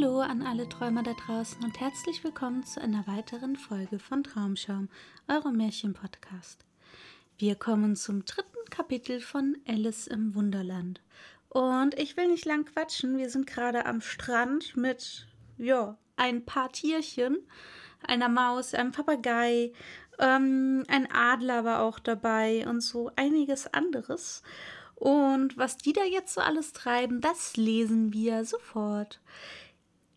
Hallo an alle Träumer da draußen und herzlich willkommen zu einer weiteren Folge von Traumschaum, eurem Märchen-Podcast. Wir kommen zum dritten Kapitel von Alice im Wunderland. Und ich will nicht lang quatschen, wir sind gerade am Strand mit, ja, ein paar Tierchen, einer Maus, einem Papagei, ähm, ein Adler war auch dabei und so einiges anderes. Und was die da jetzt so alles treiben, das lesen wir sofort.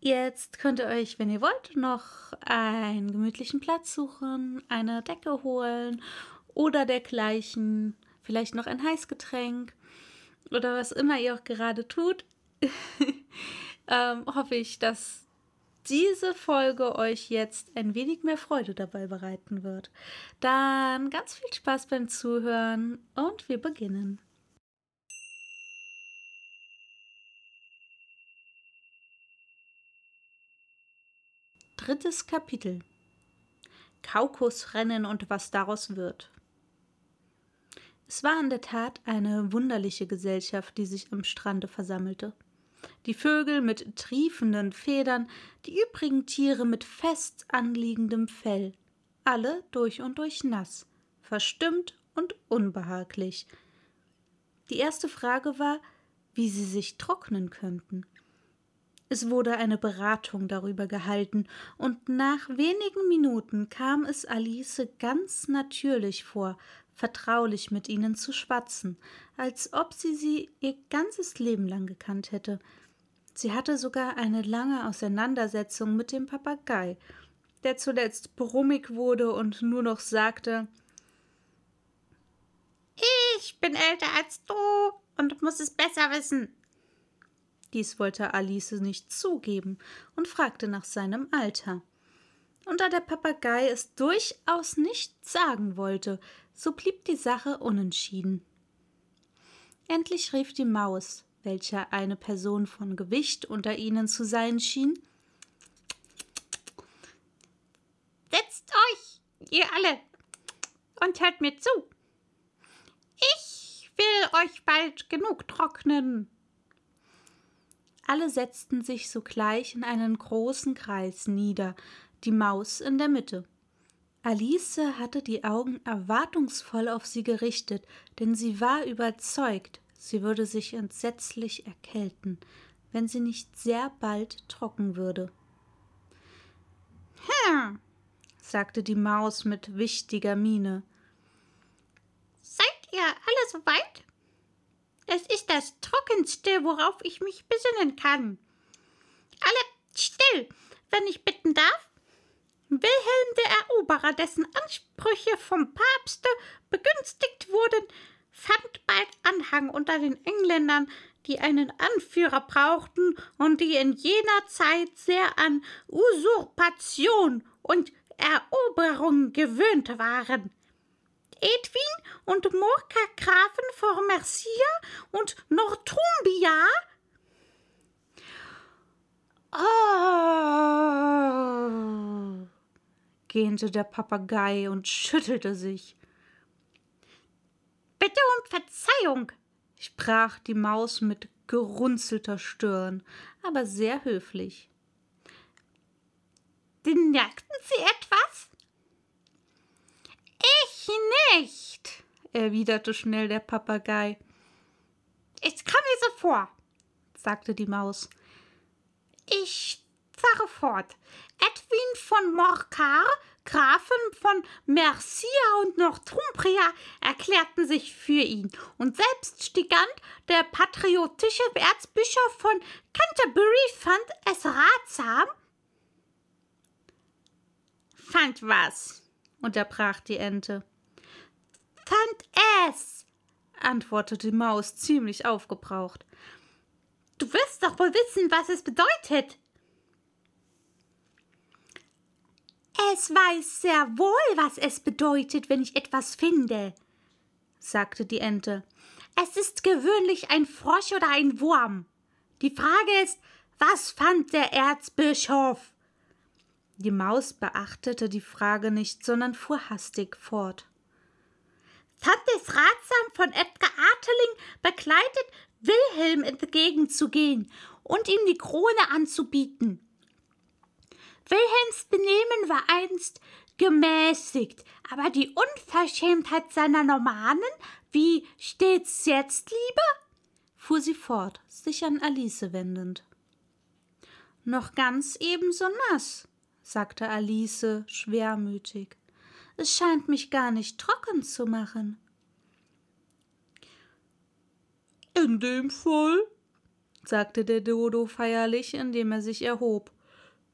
Jetzt könnt ihr euch, wenn ihr wollt, noch einen gemütlichen Platz suchen, eine Decke holen oder dergleichen, vielleicht noch ein Heißgetränk oder was immer ihr auch gerade tut. ähm, hoffe ich, dass diese Folge euch jetzt ein wenig mehr Freude dabei bereiten wird. Dann ganz viel Spaß beim Zuhören und wir beginnen. Drittes Kapitel Kaukusrennen und was daraus wird. Es war in der Tat eine wunderliche Gesellschaft, die sich am Strande versammelte. Die Vögel mit triefenden Federn, die übrigen Tiere mit fest anliegendem Fell, alle durch und durch nass, verstimmt und unbehaglich. Die erste Frage war, wie sie sich trocknen könnten. Es wurde eine Beratung darüber gehalten, und nach wenigen Minuten kam es Alice ganz natürlich vor, vertraulich mit ihnen zu schwatzen, als ob sie sie ihr ganzes Leben lang gekannt hätte. Sie hatte sogar eine lange Auseinandersetzung mit dem Papagei, der zuletzt brummig wurde und nur noch sagte Ich bin älter als du und muss es besser wissen. Dies wollte Alice nicht zugeben und fragte nach seinem Alter. Und da der Papagei es durchaus nicht sagen wollte, so blieb die Sache unentschieden. Endlich rief die Maus, welche eine Person von Gewicht unter ihnen zu sein schien, Setzt euch, ihr alle, und hört mir zu. Ich will euch bald genug trocknen. Alle setzten sich sogleich in einen großen Kreis nieder, die Maus in der Mitte. Alice hatte die Augen erwartungsvoll auf sie gerichtet, denn sie war überzeugt, sie würde sich entsetzlich erkälten, wenn sie nicht sehr bald trocken würde. Hm, sagte die Maus mit wichtiger Miene. Seid ihr alle so weit? Es ist das Trockenste, worauf ich mich besinnen kann. Alle still, wenn ich bitten darf. Wilhelm der Eroberer, dessen Ansprüche vom Papste begünstigt wurden, fand bald Anhang unter den Engländern, die einen Anführer brauchten und die in jener Zeit sehr an Usurpation und Eroberung gewöhnt waren. Edwin und Murka Grafen vor Mercia und Northumbria? Oh, gähnte der Papagei und schüttelte sich. Bitte um Verzeihung, sprach die Maus mit gerunzelter Stirn, aber sehr höflich. Bemerkten Sie etwas? Ich nicht, erwiderte schnell der Papagei. Ich kam mir so vor, sagte die Maus. Ich fahre fort. Edwin von Morcar, Grafen von Mercia und Northumbria erklärten sich für ihn, und selbst Stigand, der patriotische Erzbischof von Canterbury, fand es ratsam. Fand was? unterbrach die Ente. Es, antwortete die Maus ziemlich aufgebraucht. Du wirst doch wohl wissen, was es bedeutet. Es weiß sehr wohl, was es bedeutet, wenn ich etwas finde, sagte die Ente. Es ist gewöhnlich ein Frosch oder ein Wurm. Die Frage ist, was fand der Erzbischof? Die Maus beachtete die Frage nicht, sondern fuhr hastig fort. Fand es ratsam, von Edgar Arteling begleitet Wilhelm entgegenzugehen und ihm die Krone anzubieten. Wilhelms Benehmen war einst gemäßigt, aber die Unverschämtheit seiner Normannen, wie steht's jetzt, Liebe? fuhr sie fort, sich an Alice wendend. Noch ganz ebenso nass, sagte Alice schwermütig. Es scheint mich gar nicht trocken zu machen. In dem Fall, sagte der Dodo feierlich, indem er sich erhob,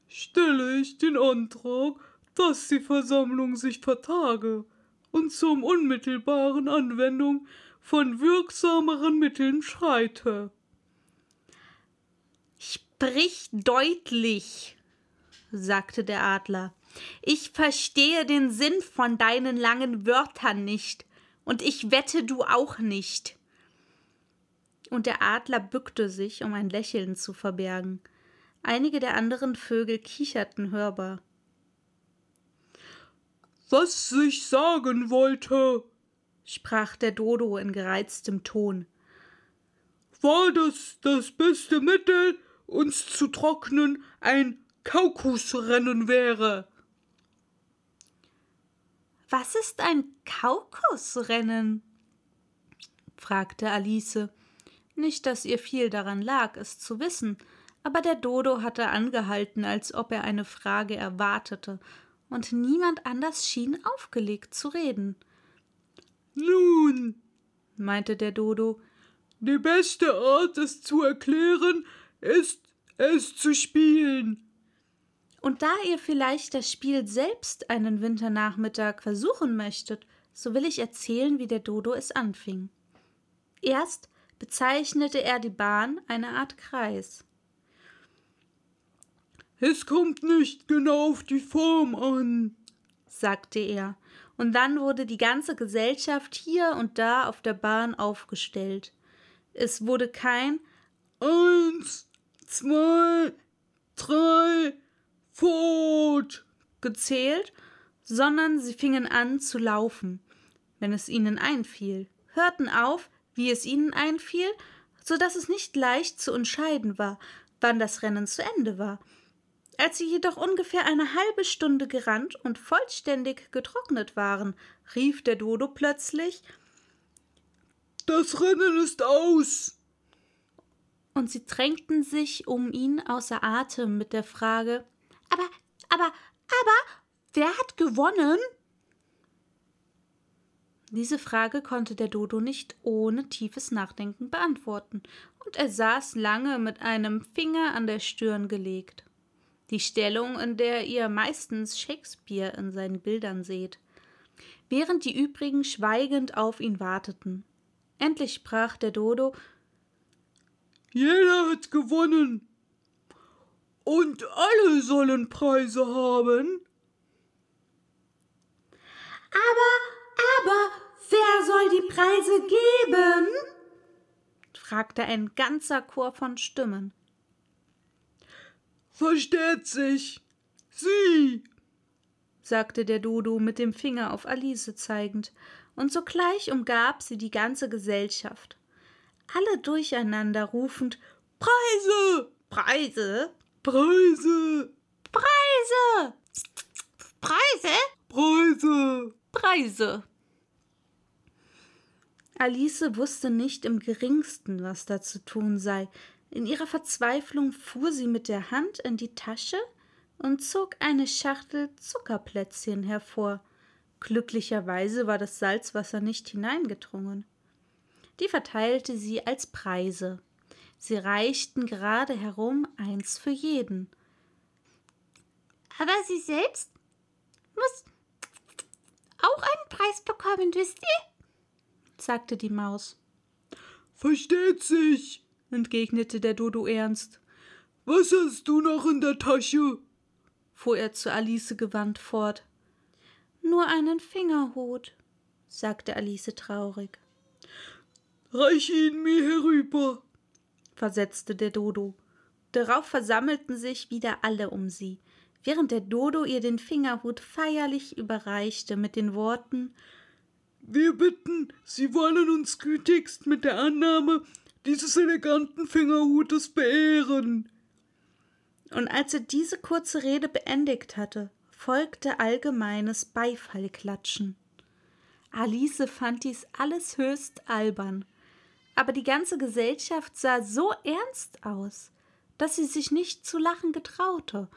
stelle ich den Antrag, dass die Versammlung sich vertage und zum unmittelbaren Anwendung von wirksameren Mitteln schreite. Sprich deutlich, sagte der Adler. Ich verstehe den Sinn von deinen langen Wörtern nicht, und ich wette du auch nicht. Und der Adler bückte sich, um ein Lächeln zu verbergen. Einige der anderen Vögel kicherten hörbar. Was ich sagen wollte, sprach der Dodo in gereiztem Ton, war das das beste Mittel, uns zu trocknen, ein Kaukusrennen wäre. Was ist ein Kaukusrennen? fragte Alice. Nicht, dass ihr viel daran lag, es zu wissen, aber der Dodo hatte angehalten, als ob er eine Frage erwartete, und niemand anders schien aufgelegt zu reden. Nun, meinte der Dodo, die beste Art, es zu erklären, ist, es zu spielen. Und da ihr vielleicht das Spiel selbst einen Winternachmittag versuchen möchtet, so will ich erzählen, wie der Dodo es anfing. Erst bezeichnete er die Bahn eine Art Kreis. Es kommt nicht genau auf die Form an, sagte er, und dann wurde die ganze Gesellschaft hier und da auf der Bahn aufgestellt. Es wurde kein Eins, zwei, drei, fort gezählt, sondern sie fingen an zu laufen, wenn es ihnen einfiel, hörten auf, wie es ihnen einfiel, so dass es nicht leicht zu entscheiden war, wann das Rennen zu Ende war, als sie jedoch ungefähr eine halbe Stunde gerannt und vollständig getrocknet waren, rief der Dodo plötzlich Das Rennen ist aus. Und sie drängten sich um ihn außer Atem mit der Frage Aber, aber, aber, wer hat gewonnen? Diese Frage konnte der Dodo nicht ohne tiefes Nachdenken beantworten, und er saß lange mit einem Finger an der Stirn gelegt die Stellung, in der ihr meistens Shakespeare in seinen Bildern seht, während die übrigen schweigend auf ihn warteten. Endlich sprach der Dodo Jeder hat gewonnen. Und alle sollen Preise haben. Aber, aber, wer soll die Preise geben? fragte ein ganzer Chor von Stimmen. Versteht sich. Sie, sagte der Dodo mit dem Finger auf Alice zeigend, und sogleich umgab sie die ganze Gesellschaft. Alle durcheinander rufend Preise. Preise. Preise. Preise. Preise. Preise. Preise. Alice wusste nicht im geringsten, was da zu tun sei. In ihrer Verzweiflung fuhr sie mit der Hand in die Tasche und zog eine Schachtel Zuckerplätzchen hervor. Glücklicherweise war das Salzwasser nicht hineingedrungen. Die verteilte sie als Preise. Sie reichten gerade herum eins für jeden. Aber sie selbst muss auch einen Preis bekommen, wisst ihr? sagte die Maus. Versteht sich, entgegnete der Dodo ernst. Was hast du noch in der Tasche? fuhr er zu Alice gewandt fort. Nur einen Fingerhut, sagte Alice traurig. Reich ihn mir herüber, versetzte der Dodo. Darauf versammelten sich wieder alle um sie, während der Dodo ihr den Fingerhut feierlich überreichte mit den Worten Wir bitten, Sie wollen uns gütigst mit der Annahme dieses eleganten Fingerhutes beehren. Und als er diese kurze Rede beendigt hatte, folgte allgemeines Beifallklatschen. Alice fand dies alles höchst albern, aber die ganze Gesellschaft sah so ernst aus, dass sie sich nicht zu lachen getraute,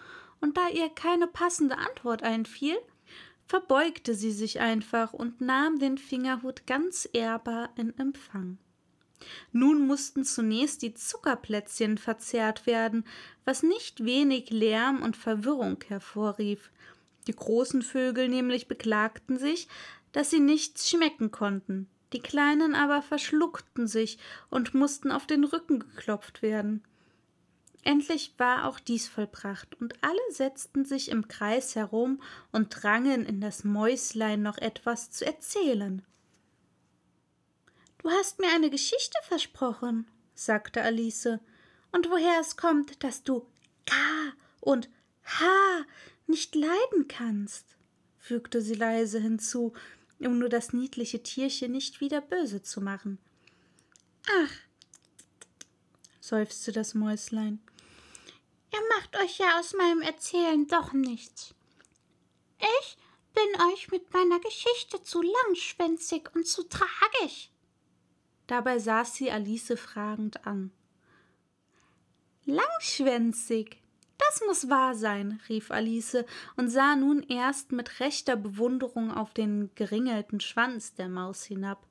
und da ihr keine passende Antwort einfiel, verbeugte sie sich einfach und nahm den Fingerhut ganz ehrbar in Empfang. Nun mussten zunächst die Zuckerplätzchen verzehrt werden, was nicht wenig Lärm und Verwirrung hervorrief. Die großen Vögel nämlich beklagten sich, dass sie nichts schmecken konnten, die kleinen aber verschluckten sich und mussten auf den Rücken geklopft werden. Endlich war auch dies vollbracht, und alle setzten sich im Kreis herum und drangen in das Mäuslein noch etwas zu erzählen. Du hast mir eine Geschichte versprochen, sagte Alice, und woher es kommt, dass du K und H nicht leiden kannst, fügte sie leise hinzu, um nur das niedliche Tierchen nicht wieder böse zu machen. Ach, seufzte das Mäuslein. Ihr macht euch ja aus meinem Erzählen doch nichts. Ich bin euch mit meiner Geschichte zu langschwänzig und zu tragisch. Dabei sah sie Alice fragend an. Langschwänzig, das muss wahr sein, rief Alice und sah nun erst mit rechter Bewunderung auf den geringelten Schwanz der Maus hinab.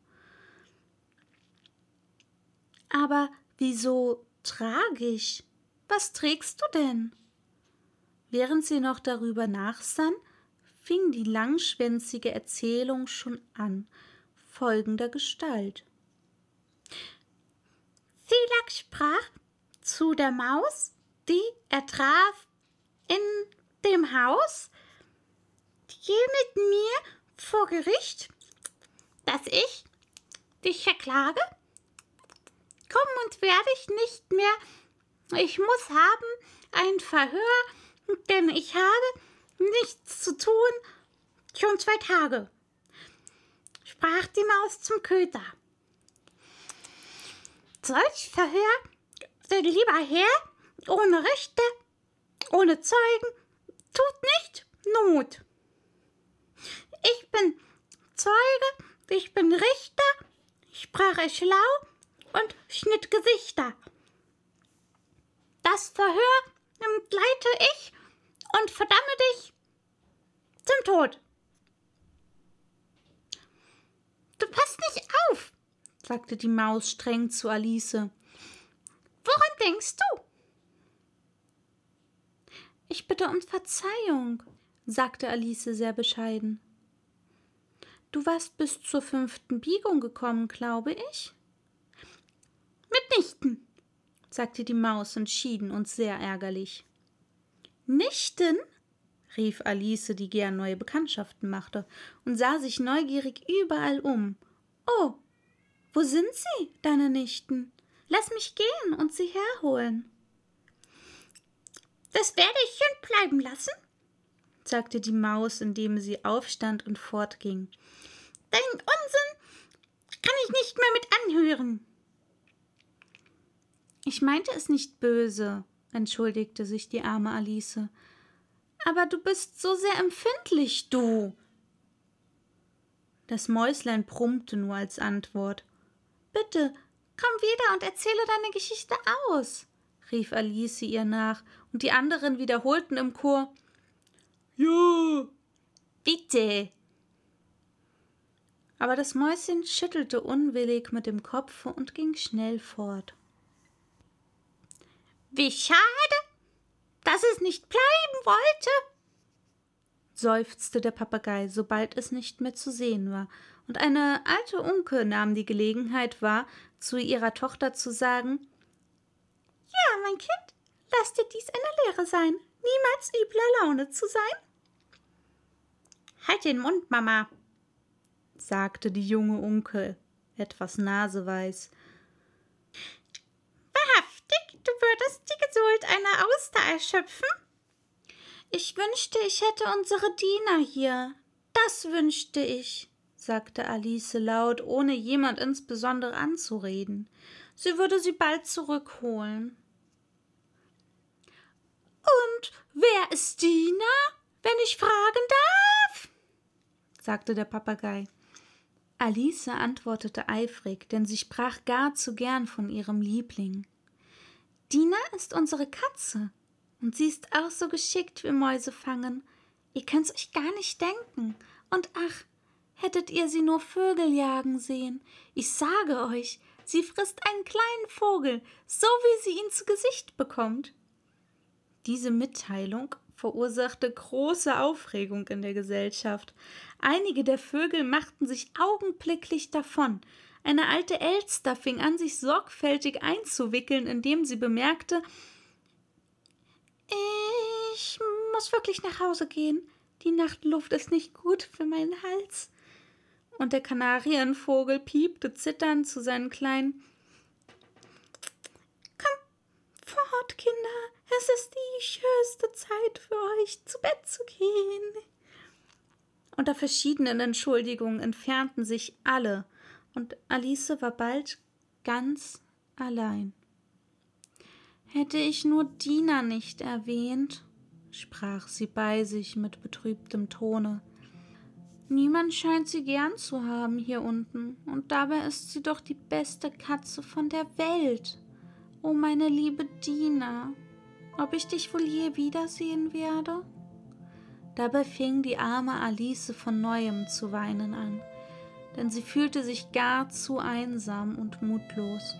Aber wieso tragisch? Was trägst du denn? Während sie noch darüber nachsann, fing die langschwänzige Erzählung schon an, folgender Gestalt. Silak sprach zu der Maus, die er traf in dem Haus, geh mit mir vor Gericht, dass ich dich verklage. Komm und werde ich nicht mehr. Ich muss haben ein Verhör, denn ich habe nichts zu tun, schon zwei Tage. Sprach die Maus zum Köter solch Verhör, lieber Herr, ohne Richter, ohne Zeugen, tut nicht Not. Ich bin Zeuge, ich bin Richter, sprach er schlau und schnitt Gesichter. Das Verhör leite ich und verdamme dich zum Tod. Du passt nicht auf, sagte die Maus streng zu Alice. Woran denkst du? Ich bitte um Verzeihung, sagte Alice sehr bescheiden. Du warst bis zur fünften Biegung gekommen, glaube ich? Mitnichten, sagte die Maus entschieden und sehr ärgerlich. Nichten? rief Alice, die gern neue Bekanntschaften machte, und sah sich neugierig überall um. Oh, wo sind sie, deine Nichten? Lass mich gehen und sie herholen. Das werde ich schön bleiben lassen, sagte die Maus, indem sie aufstand und fortging. Dein Unsinn kann ich nicht mehr mit anhören. Ich meinte es nicht böse, entschuldigte sich die arme Alice. Aber du bist so sehr empfindlich, du. Das Mäuslein brummte nur als Antwort. Bitte, komm wieder und erzähle deine Geschichte aus, rief Alice ihr nach, und die anderen wiederholten im Chor Ja. Bitte. Aber das Mäuschen schüttelte unwillig mit dem Kopf und ging schnell fort. Wie schade, dass es nicht bleiben wollte, seufzte der Papagei, sobald es nicht mehr zu sehen war, und eine alte Unke nahm die Gelegenheit wahr, zu ihrer Tochter zu sagen Ja, mein Kind, lass dir dies eine Lehre sein, niemals übler Laune zu sein. Halt den Mund, Mama, sagte die junge Unke, etwas naseweiß. Wahrhaftig, du würdest die Geduld einer Auster erschöpfen? Ich wünschte, ich hätte unsere Diener hier. Das wünschte ich, sagte Alice laut, ohne jemand insbesondere anzureden. Sie würde sie bald zurückholen. Und wer ist Diener, wenn ich fragen darf? sagte der Papagei. Alice antwortete eifrig, denn sie sprach gar zu gern von ihrem Liebling. Dina ist unsere Katze, und sie ist auch so geschickt wie Mäuse fangen. Ihr könnt's euch gar nicht denken. Und ach, hättet ihr sie nur Vögel jagen sehen. Ich sage euch, sie frisst einen kleinen Vogel, so wie sie ihn zu Gesicht bekommt. Diese Mitteilung verursachte große Aufregung in der Gesellschaft. Einige der Vögel machten sich augenblicklich davon. Eine alte Elster fing an, sich sorgfältig einzuwickeln, indem sie bemerkte, ich muss wirklich nach Hause gehen. Die Nachtluft ist nicht gut für meinen Hals. Und der Kanarienvogel piepte zitternd zu seinen Kleinen. Komm fort, Kinder, es ist die schönste Zeit für euch, zu Bett zu gehen. Unter verschiedenen Entschuldigungen entfernten sich alle, und Alice war bald ganz allein. Hätte ich nur Dina nicht erwähnt, sprach sie bei sich mit betrübtem Tone. Niemand scheint sie gern zu haben hier unten, und dabei ist sie doch die beste Katze von der Welt. O meine liebe Dina, ob ich dich wohl je wiedersehen werde? Dabei fing die arme Alice von neuem zu weinen an, denn sie fühlte sich gar zu einsam und mutlos.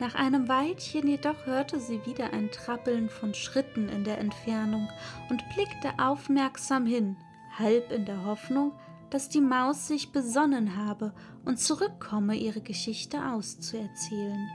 Nach einem Weilchen jedoch hörte sie wieder ein Trappeln von Schritten in der Entfernung und blickte aufmerksam hin, halb in der Hoffnung, dass die Maus sich besonnen habe und zurückkomme, ihre Geschichte auszuerzählen.